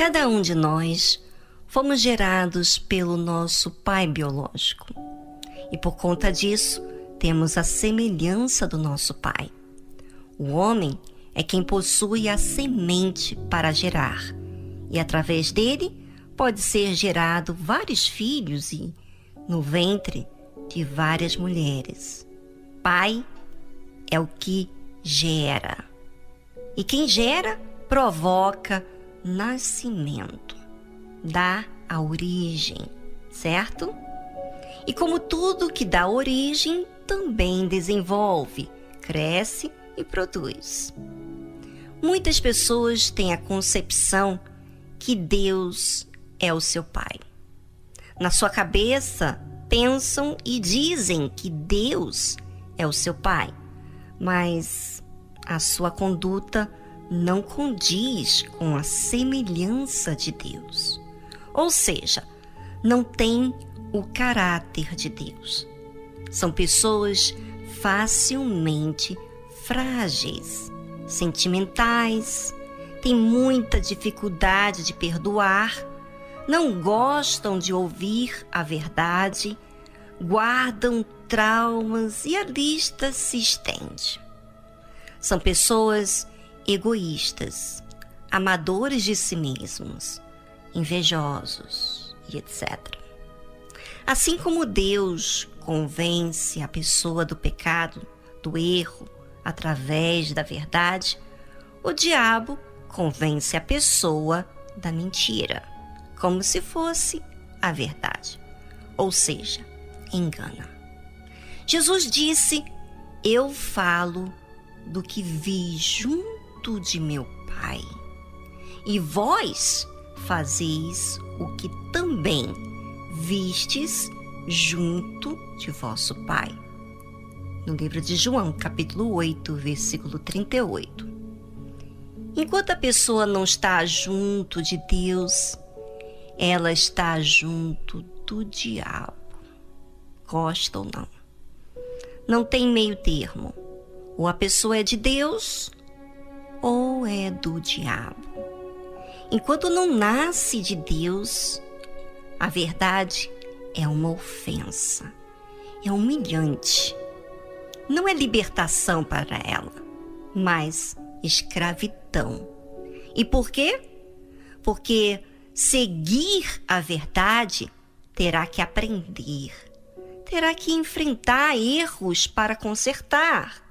Cada um de nós fomos gerados pelo nosso pai biológico. E por conta disso, temos a semelhança do nosso pai. O homem é quem possui a semente para gerar, e através dele pode ser gerado vários filhos e no ventre de várias mulheres. Pai é o que gera. E quem gera provoca nascimento, dá a origem, certo? E como tudo que dá origem, também desenvolve, cresce e produz. Muitas pessoas têm a concepção que Deus é o seu pai. Na sua cabeça, pensam e dizem que Deus é o seu pai, mas a sua conduta não condiz com a semelhança de Deus. Ou seja, não tem o caráter de Deus. São pessoas facilmente frágeis, sentimentais, têm muita dificuldade de perdoar, não gostam de ouvir a verdade, guardam traumas e a lista se estende. São pessoas egoístas, amadores de si mesmos, invejosos e etc. Assim como Deus convence a pessoa do pecado, do erro, através da verdade, o diabo convence a pessoa da mentira, como se fosse a verdade. Ou seja, engana. Jesus disse: Eu falo do que vi junto de meu Pai, e vós fazeis o que também vistes junto de vosso Pai. No livro de João, capítulo 8, versículo 38. Enquanto a pessoa não está junto de Deus, ela está junto do diabo. Gosta ou não. Não tem meio termo. Ou a pessoa é de Deus ou é do diabo. Enquanto não nasce de Deus, a verdade é uma ofensa, é humilhante. Não é libertação para ela, mas escravidão. E por quê? Porque seguir a verdade terá que aprender, terá que enfrentar erros para consertar.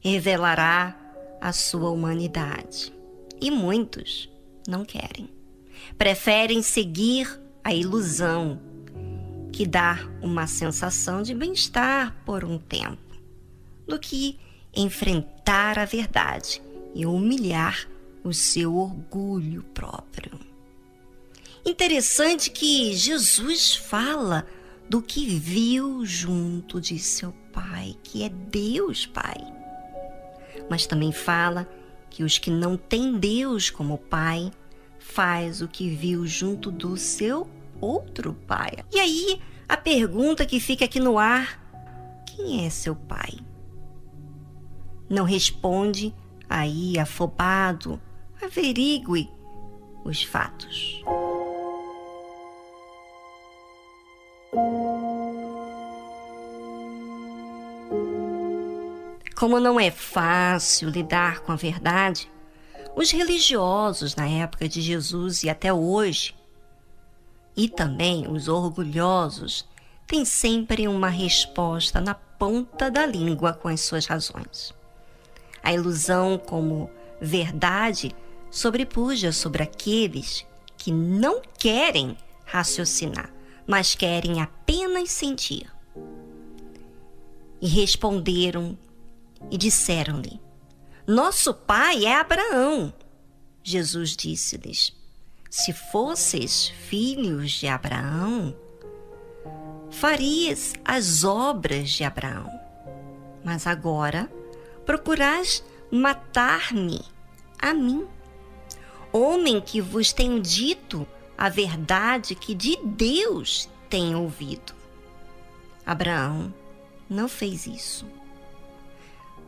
Revelará a sua humanidade. E muitos não querem. Preferem seguir a ilusão que dá uma sensação de bem-estar por um tempo, do que enfrentar a verdade e humilhar o seu orgulho próprio. Interessante que Jesus fala do que viu junto de seu Pai, que é Deus Pai. Mas também fala que os que não têm Deus como Pai faz o que viu junto do seu outro pai. E aí, a pergunta que fica aqui no ar: quem é seu pai? Não responde aí, afobado, averigue os fatos. Como não é fácil lidar com a verdade, os religiosos na época de Jesus e até hoje, e também os orgulhosos, têm sempre uma resposta na ponta da língua com as suas razões. A ilusão como verdade sobrepuja sobre aqueles que não querem raciocinar, mas querem apenas sentir. E responderam e disseram-lhe: nosso pai é Abraão. Jesus disse-lhes: Se fosses filhos de Abraão, farias as obras de Abraão. Mas agora procurais matar-me a mim, homem que vos tenho dito a verdade que de Deus tenho ouvido. Abraão não fez isso.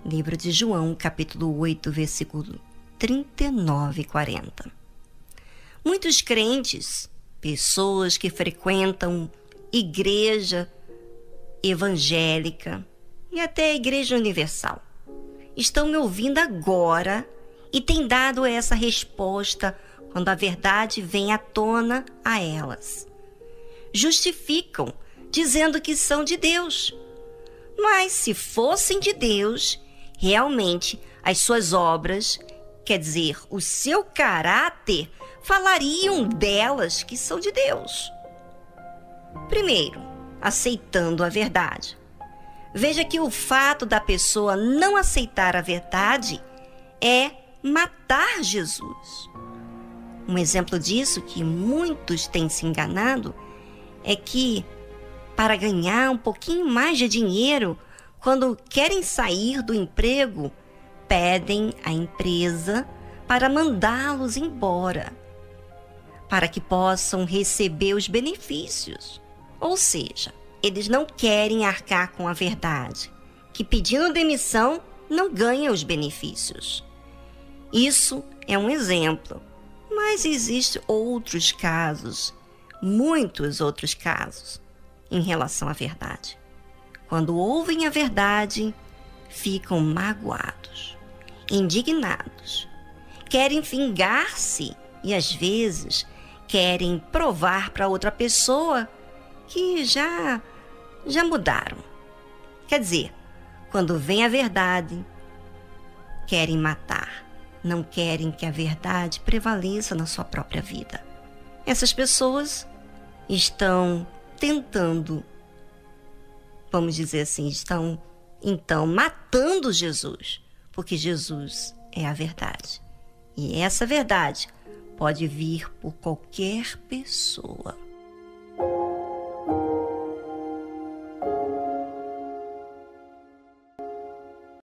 Livro de João, capítulo 8, versículo 39 e 40. Muitos crentes, pessoas que frequentam igreja evangélica e até a igreja universal, estão me ouvindo agora e têm dado essa resposta quando a verdade vem à tona a elas. Justificam, dizendo que são de Deus. Mas se fossem de Deus, realmente as suas obras, quer dizer, o seu caráter, falariam delas que são de Deus. Primeiro, aceitando a verdade. Veja que o fato da pessoa não aceitar a verdade é matar Jesus. Um exemplo disso que muitos têm se enganado é que para ganhar um pouquinho mais de dinheiro, quando querem sair do emprego, pedem à empresa para mandá-los embora, para que possam receber os benefícios. Ou seja, eles não querem arcar com a verdade, que pedindo demissão não ganha os benefícios. Isso é um exemplo, mas existem outros casos, muitos outros casos, em relação à verdade. Quando ouvem a verdade, ficam magoados, indignados, querem vingar-se e às vezes querem provar para outra pessoa que já já mudaram. Quer dizer, quando vem a verdade, querem matar não querem que a verdade prevaleça na sua própria vida. Essas pessoas estão tentando, vamos dizer assim, estão então matando Jesus, porque Jesus é a verdade. E essa verdade pode vir por qualquer pessoa.